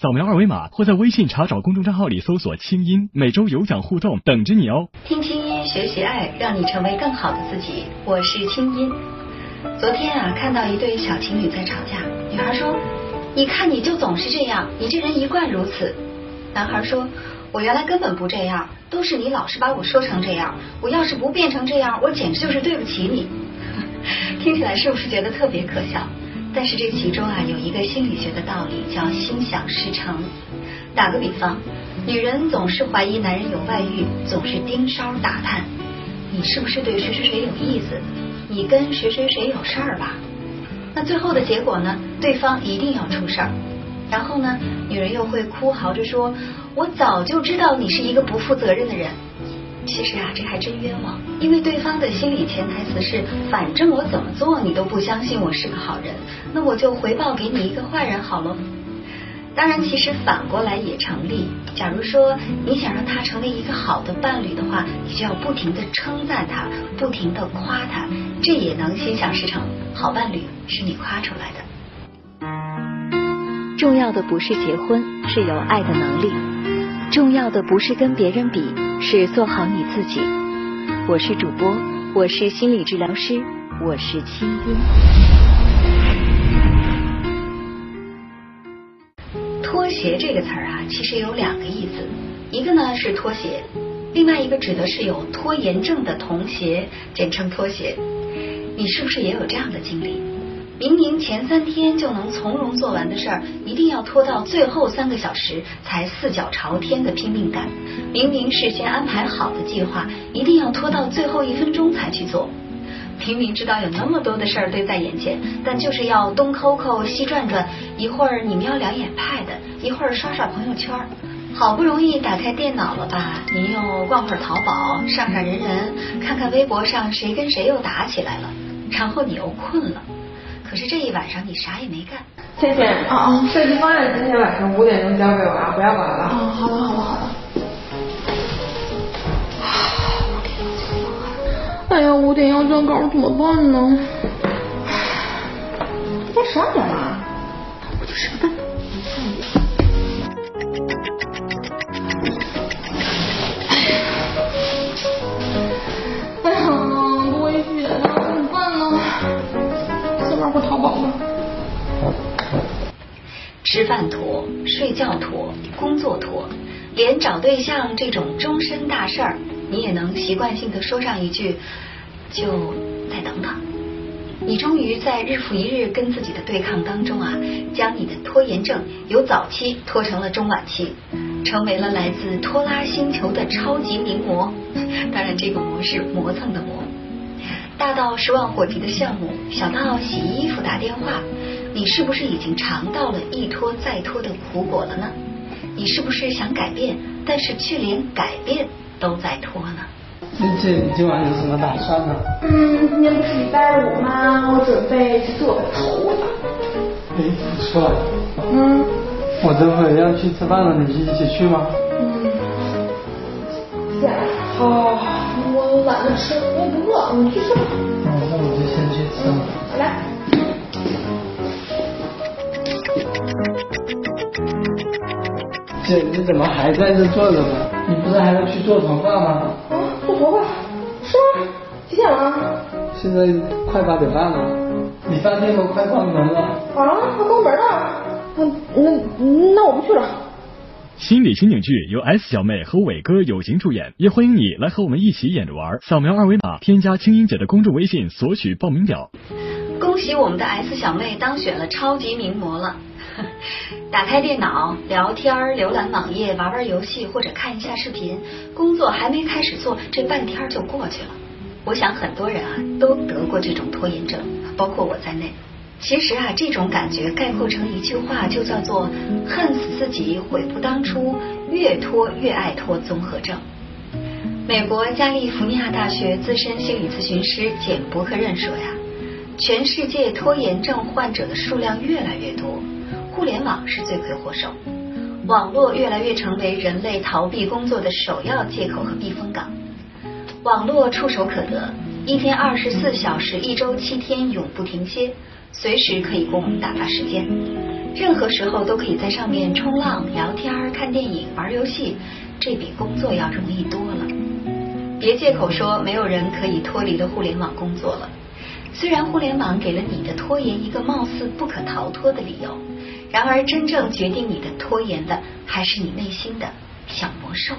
扫描二维码或在微信查找公众账号里搜索“清音”，每周有奖互动等着你哦。听清音，学习爱，让你成为更好的自己。我是清音。昨天啊，看到一对小情侣在吵架，女孩说：“你看你就总是这样，你这人一贯如此。”男孩说：“我原来根本不这样，都是你老是把我说成这样。我要是不变成这样，我简直就是对不起你。”听起来是不是觉得特别可笑？但是这其中啊有一个心理学的道理，叫心想事成。打个比方，女人总是怀疑男人有外遇，总是盯梢打探，你是不是对谁谁谁有意思？你跟谁谁谁有事儿吧？那最后的结果呢？对方一定要出事儿。然后呢，女人又会哭嚎着说：“我早就知道你是一个不负责任的人。”其实啊，这还真冤枉，因为对方的心理潜台词是：反正我怎么做你都不相信我是个好人，那我就回报给你一个坏人好了。当然，其实反过来也成立。假如说你想让他成为一个好的伴侣的话，你就要不停的称赞他，不停的夸他，这也能心想事成。好伴侣是你夸出来的。重要的不是结婚，是有爱的能力；重要的不是跟别人比。是做好你自己。我是主播，我是心理治疗师，我是清音。拖鞋这个词儿啊，其实有两个意思，一个呢是拖鞋，另外一个指的是有拖延症的童鞋，简称拖鞋。你是不是也有这样的经历？明明前三天就能从容做完的事儿，一定要拖到最后三个小时才四脚朝天的拼命干；明明事先安排好的计划，一定要拖到最后一分钟才去做；明明知道有那么多的事儿堆在眼前，但就是要东抠抠西转转，一会儿你瞄两眼 Pad，一会儿刷刷朋友圈。好不容易打开电脑了吧，你又逛会儿淘宝，上上人人，看看微博上谁跟谁又打起来了，然后你又困了。可是这一晚上你啥也没干。倩倩，啊啊，设计方案今天晚上五点钟交给我啊，不要晚了。啊，好的好的好的。哎呀，五点要交稿怎么办呢？都十二点了，我就吃个饭。吃饭拖，睡觉妥，工作拖，连找对象这种终身大事儿，你也能习惯性的说上一句，就再等等。你终于在日复一日跟自己的对抗当中啊，将你的拖延症由早期拖成了中晚期，成为了来自拖拉星球的超级名模。当然，这个模是磨蹭的磨。大到十万火急的项目，小到洗衣服打电话，你是不是已经尝到了一拖再拖的苦果了呢？你是不是想改变，但是却连改变都在拖呢？欣姐，你今晚有什么打算呢？嗯，今天不是礼拜五吗？我准备去做个头发。哎，不错。嗯。我这会要去吃饭了，你一起去吗？嗯。行，好。我懒得吃，我也不饿，你去吃吧。姐，你怎么还在这坐着呢？你不是还要去做头发吗？啊，做头发？是吗？几点了？现在快八点半了，理发店都快关门了。啊，快关门了？那那那我不去了。心理情景剧由 S 小妹和伟哥友情出演，也欢迎你来和我们一起演着玩。扫描二维码，添加青音姐的公众微信，索取报名表。恭喜我们的 S 小妹当选了超级名模了！打开电脑，聊天、浏览网页、玩玩游戏或者看一下视频，工作还没开始做，这半天就过去了。我想很多人啊都得过这种拖延症，包括我在内。其实啊，这种感觉概括成一句话，就叫做“恨死自己，悔不当初，越拖越爱拖综合症”。美国加利福尼亚大学资深心理咨询师简伯克任说呀，全世界拖延症患者的数量越来越多，互联网是罪魁祸首，网络越来越成为人类逃避工作的首要借口和避风港。网络触手可得，一天二十四小时，一周七天，永不停歇。随时可以供我们打发时间，任何时候都可以在上面冲浪、聊天、看电影、玩游戏，这比工作要容易多了。别借口说没有人可以脱离了互联网工作了。虽然互联网给了你的拖延一个貌似不可逃脱的理由，然而真正决定你的拖延的，还是你内心的小魔兽。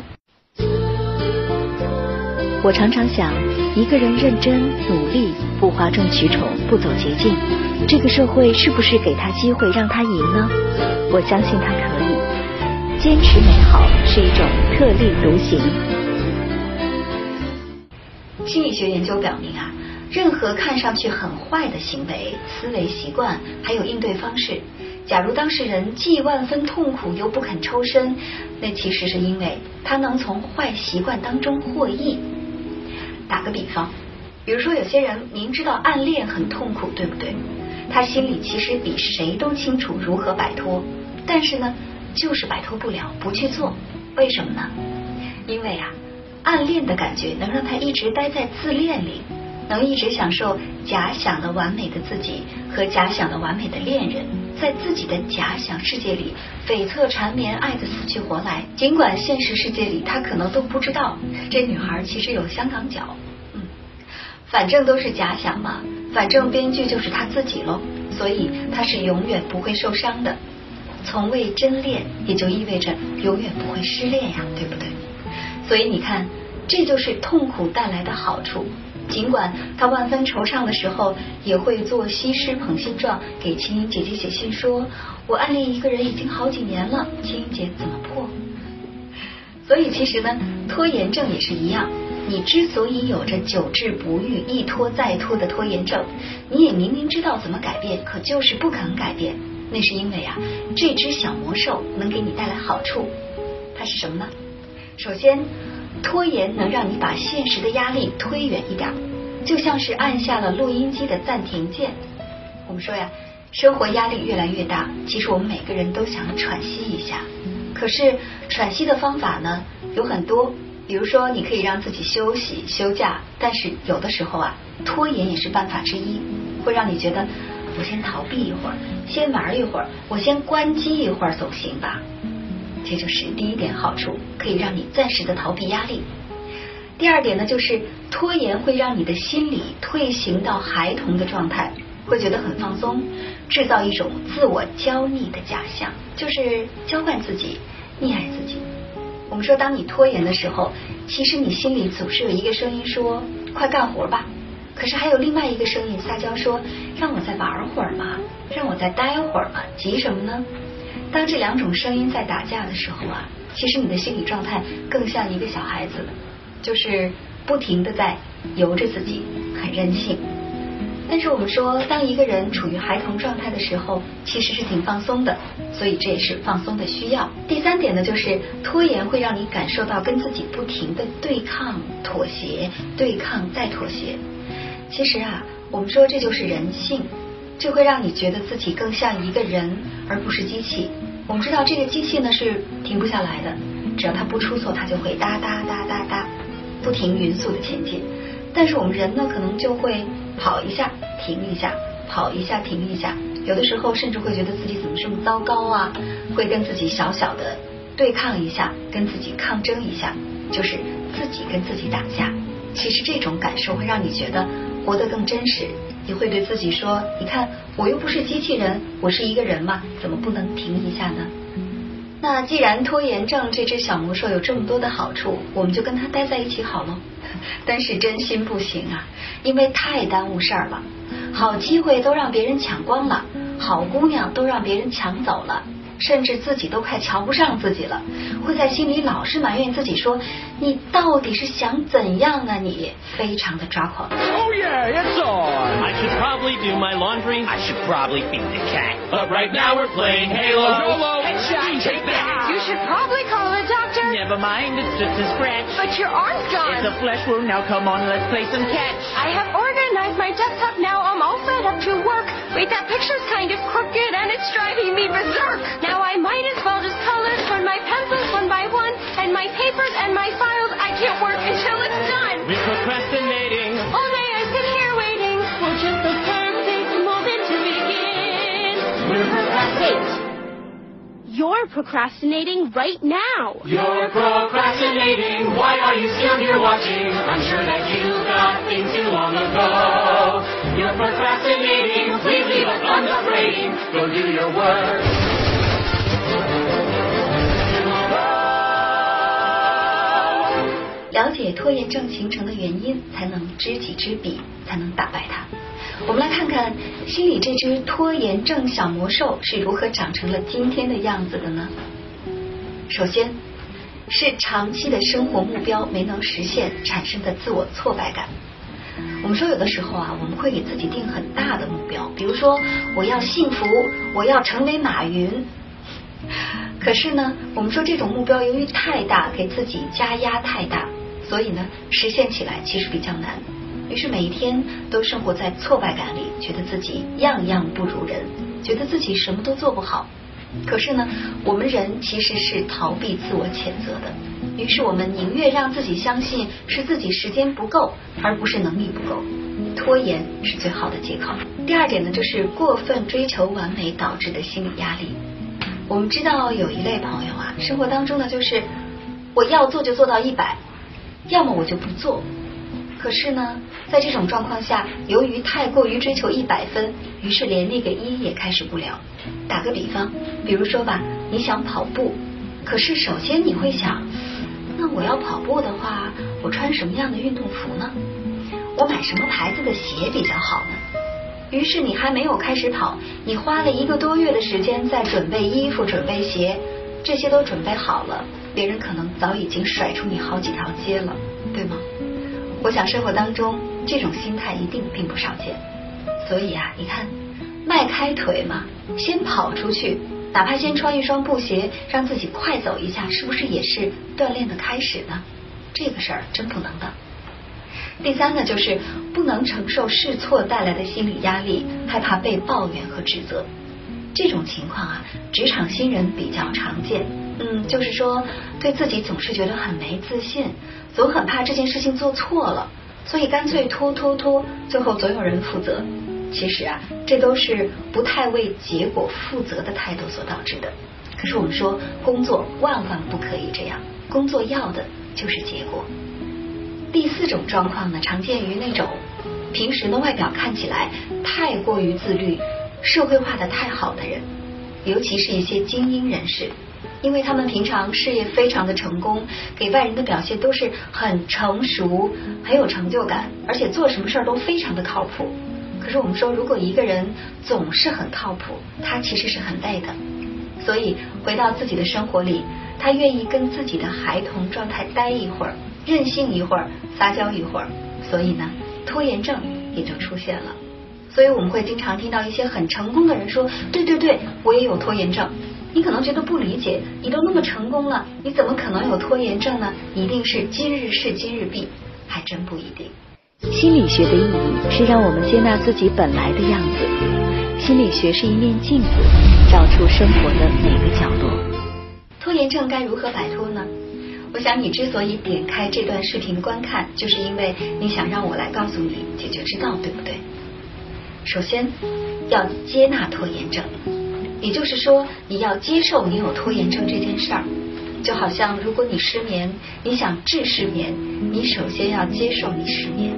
我常常想，一个人认真努力，不哗众取宠，不走捷径，这个社会是不是给他机会让他赢呢？我相信他可以。坚持美好是一种特立独行。心理学研究表明啊，任何看上去很坏的行为、思维习惯，还有应对方式，假如当事人既万分痛苦又不肯抽身，那其实是因为他能从坏习惯当中获益。打个比方，比如说有些人明知道暗恋很痛苦，对不对？他心里其实比谁都清楚如何摆脱，但是呢，就是摆脱不了，不去做。为什么呢？因为啊，暗恋的感觉能让他一直待在自恋里，能一直享受假想的完美的自己和假想的完美的恋人，在自己的假想世界里悱恻缠绵，爱的死去活来。尽管现实世界里他可能都不知道，这女孩其实有香港脚。嗯反正都是假想嘛，反正编剧就是他自己喽，所以他是永远不会受伤的。从未真恋，也就意味着永远不会失恋呀，对不对？所以你看，这就是痛苦带来的好处。尽管他万分惆怅的时候，也会做西施捧心状，给青音姐姐写信说：“我暗恋一个人已经好几年了，青音姐怎么破？”所以其实呢，拖延症也是一样。你之所以有着久治不愈、一拖再拖的拖延症，你也明明知道怎么改变，可就是不肯改变。那是因为啊，这只小魔兽能给你带来好处。它是什么呢？首先，拖延能让你把现实的压力推远一点，就像是按下了录音机的暂停键。我们说呀，生活压力越来越大，其实我们每个人都想喘息一下。可是喘息的方法呢，有很多。比如说，你可以让自己休息休假，但是有的时候啊，拖延也是办法之一，会让你觉得我先逃避一会儿，先玩一会儿，我先关机一会儿总行吧？这就是第一点好处，可以让你暂时的逃避压力。第二点呢，就是拖延会让你的心理退行到孩童的状态，会觉得很放松，制造一种自我娇溺的假象，就是娇惯自己，溺爱自己。我们说，当你拖延的时候，其实你心里总是有一个声音说：“快干活吧。”可是还有另外一个声音撒娇说：“让我再玩会儿嘛，让我再待会儿嘛，急什么呢？”当这两种声音在打架的时候啊，其实你的心理状态更像一个小孩子，就是不停的在由着自己，很任性。但是我们说，当一个人处于孩童状态的时候，其实是挺放松的，所以这也是放松的需要。第三点呢，就是拖延会让你感受到跟自己不停的对抗、妥协、对抗再妥协。其实啊，我们说这就是人性，这会让你觉得自己更像一个人，而不是机器。我们知道这个机器呢是停不下来的，只要它不出错，它就会哒哒哒哒哒不停匀速的前进。但是我们人呢，可能就会跑一下，停一下，跑一下，停一下。有的时候甚至会觉得自己怎么这么糟糕啊？会跟自己小小的对抗一下，跟自己抗争一下，就是自己跟自己打架。其实这种感受会让你觉得活得更真实。你会对自己说：“你看，我又不是机器人，我是一个人嘛，怎么不能停一下呢？”那既然拖延症这只小魔兽有这么多的好处，我们就跟它待在一起好喽。但是真心不行啊，因为太耽误事儿了，好机会都让别人抢光了，好姑娘都让别人抢走了，甚至自己都快瞧不上自己了，会在心里老是埋怨自己说：“你到底是想怎样啊？你非常的抓狂。” Oh yeah, it's on. I should probably do my laundry. I should probably feed the cat. But right now we're playing Halo. Yolo. Headshot. Take that. You should probably call a doctor. Never mind, it's just a scratch. But your arm's gone. It's a flesh wound. Now come on, let's play some catch. I have organized my desktop now. I'm all set up to work. Wait, that picture's kind of crooked and it's driving me berserk. Now I might as well just color sort my pencils one by one and my papers and my files. I can't work until it's done. We're procrastinating. you're procrastinating right now. You're procrastinating. Why are you still here watching? I'm sure that you got things too long ago. You're procrastinating. Please leave us on the frame. Go do your work. 了解拖延症形成的原因，才能知己知彼，才能打败它。 我们来看看心里这只拖延症小魔兽是如何长成了今天的样子的呢？首先是长期的生活目标没能实现产生的自我挫败感。我们说有的时候啊，我们会给自己定很大的目标，比如说我要幸福，我要成为马云。可是呢，我们说这种目标由于太大，给自己加压太大，所以呢，实现起来其实比较难。于是每一天都生活在挫败感里，觉得自己样样不如人，觉得自己什么都做不好。可是呢，我们人其实是逃避自我谴责的，于是我们宁愿让自己相信是自己时间不够，而不是能力不够。拖延是最好的借口。第二点呢，就是过分追求完美导致的心理压力。我们知道有一类朋友啊，生活当中呢，就是我要做就做到一百，要么我就不做。可是呢，在这种状况下，由于太过于追求一百分，于是连那个一也开始不了。打个比方，比如说吧，你想跑步，可是首先你会想，那我要跑步的话，我穿什么样的运动服呢？我买什么牌子的鞋比较好呢？于是你还没有开始跑，你花了一个多月的时间在准备衣服、准备鞋，这些都准备好了，别人可能早已经甩出你好几条街了，对吗？我想生活当中这种心态一定并不少见，所以啊，你看，迈开腿嘛，先跑出去，哪怕先穿一双布鞋，让自己快走一下，是不是也是锻炼的开始呢？这个事儿真不能的。第三呢，就是不能承受试错带来的心理压力，害怕被抱怨和指责。这种情况啊，职场新人比较常见。嗯，就是说对自己总是觉得很没自信，总很怕这件事情做错了，所以干脆拖拖拖，最后总有人负责。其实啊，这都是不太为结果负责的态度所导致的。可是我们说，工作万万不可以这样，工作要的就是结果。第四种状况呢，常见于那种平时的外表看起来太过于自律、社会化的太好的人，尤其是一些精英人士，因为他们平常事业非常的成功，给外人的表现都是很成熟、很有成就感，而且做什么事儿都非常的靠谱。可是我们说，如果一个人总是很靠谱，他其实是很累的。所以回到自己的生活里，他愿意跟自己的孩童状态待一会儿。任性一会儿，撒娇一会儿，所以呢，拖延症也就出现了。所以我们会经常听到一些很成功的人说：“对对对，我也有拖延症。”你可能觉得不理解，你都那么成功了，你怎么可能有拖延症呢？一定是今日事今日毕，还真不一定。心理学的意义是让我们接纳自己本来的样子。心理学是一面镜子，照出生活的每个角落。拖延症该如何摆脱呢？我想你之所以点开这段视频观看，就是因为你想让我来告诉你解决之道，对不对？首先要接纳拖延症，也就是说你要接受你有拖延症这件事儿。就好像如果你失眠，你想治失眠，你首先要接受你失眠。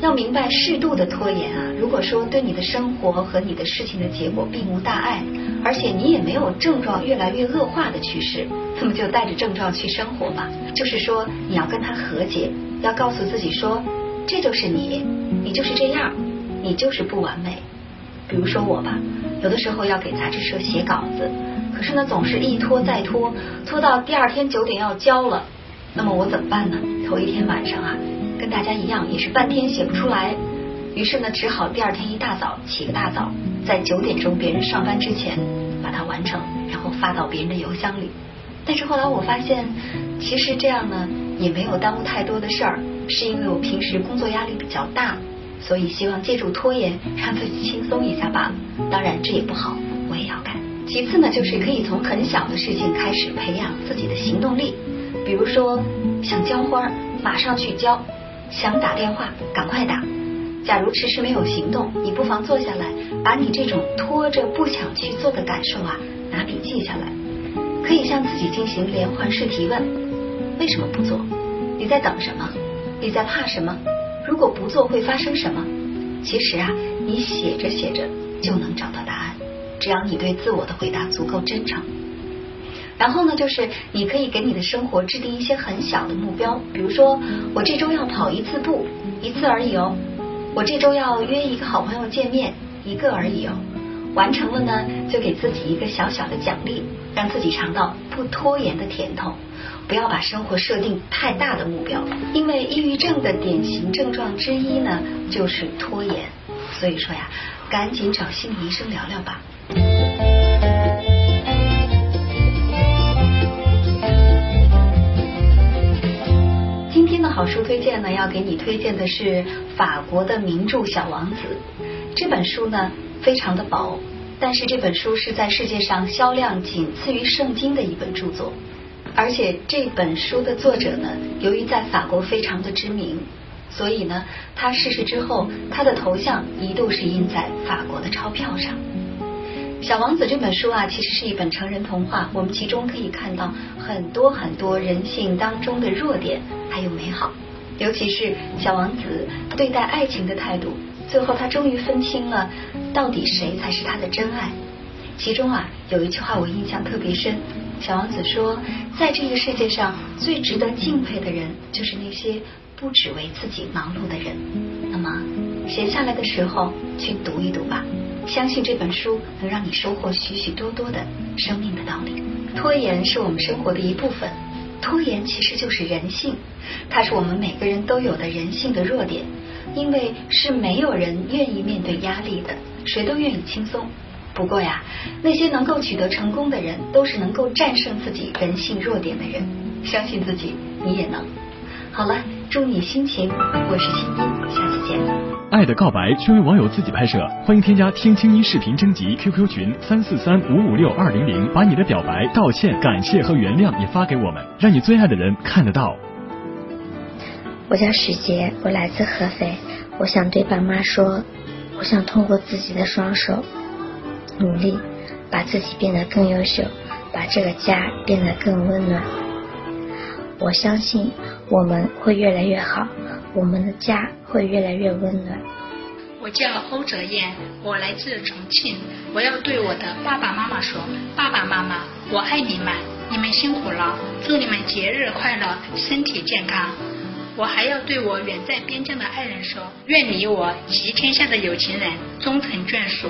要明白适度的拖延啊，如果说对你的生活和你的事情的结果并无大碍，而且你也没有症状越来越恶化的趋势，那么就带着症状去生活吧。就是说你要跟他和解，要告诉自己说，这就是你，你就是这样，你就是不完美。比如说我吧，有的时候要给杂志社写稿子，可是呢总是一拖再拖，拖到第二天九点要交了，那么我怎么办呢？头一天晚上啊。跟大家一样，也是半天写不出来，于是呢，只好第二天一大早起个大早，在九点钟别人上班之前把它完成，然后发到别人的邮箱里。但是后来我发现，其实这样呢也没有耽误太多的事儿，是因为我平时工作压力比较大，所以希望借助拖延让自己轻松一下罢了。当然这也不好，我也要干。其次呢，就是可以从很小的事情开始培养自己的行动力，比如说想浇花，马上去浇。想打电话，赶快打。假如迟迟没有行动，你不妨坐下来，把你这种拖着不想去做的感受啊，拿笔记下来。可以向自己进行连环式提问：为什么不做？你在等什么？你在怕什么？如果不做会发生什么？其实啊，你写着写着就能找到答案，只要你对自我的回答足够真诚。然后呢，就是你可以给你的生活制定一些很小的目标，比如说我这周要跑一次步，一次而已哦；我这周要约一个好朋友见面，一个而已哦。完成了呢，就给自己一个小小的奖励，让自己尝到不拖延的甜头。不要把生活设定太大的目标，因为抑郁症的典型症状之一呢就是拖延。所以说呀，赶紧找心理医生聊聊吧。今天的好书推荐呢，要给你推荐的是法国的名著《小王子》这本书呢。非常的薄，但是这本书是在世界上销量仅次于圣经的一本著作，而且这本书的作者呢，由于在法国非常的知名，所以呢，他逝世之后，他的头像一度是印在法国的钞票上。小王子这本书啊，其实是一本成人童话，我们其中可以看到很多很多人性当中的弱点还有美好，尤其是小王子对待爱情的态度。最后，他终于分清了到底谁才是他的真爱。其中啊，有一句话我印象特别深。小王子说，在这个世界上最值得敬佩的人，就是那些不只为自己忙碌的人。那么，闲下来的时候去读一读吧，相信这本书能让你收获许许多多的生命的道理。拖延是我们生活的一部分，拖延其实就是人性，它是我们每个人都有的人性的弱点。因为是没有人愿意面对压力的，谁都愿意轻松。不过呀，那些能够取得成功的人，都是能够战胜自己人性弱点的人。相信自己，你也能。好了，祝你心情。我是清音，下次见。爱的告白均为网友自己拍摄，欢迎添加听青音视频征集 QQ 群三四三五五六二零零，把你的表白、道歉、感谢和原谅也发给我们，让你最爱的人看得到。我叫许杰，我来自合肥。我想对爸妈说，我想通过自己的双手努力，把自己变得更优秀，把这个家变得更温暖。我相信我们会越来越好，我们的家会越来越温暖。我叫欧泽燕，我来自重庆。我要对我的爸爸妈妈说：爸爸妈妈，我爱你们，你们辛苦了，祝你们节日快乐，身体健康。我还要对我远在边疆的爱人说：愿你我及天下的有情人终成眷属。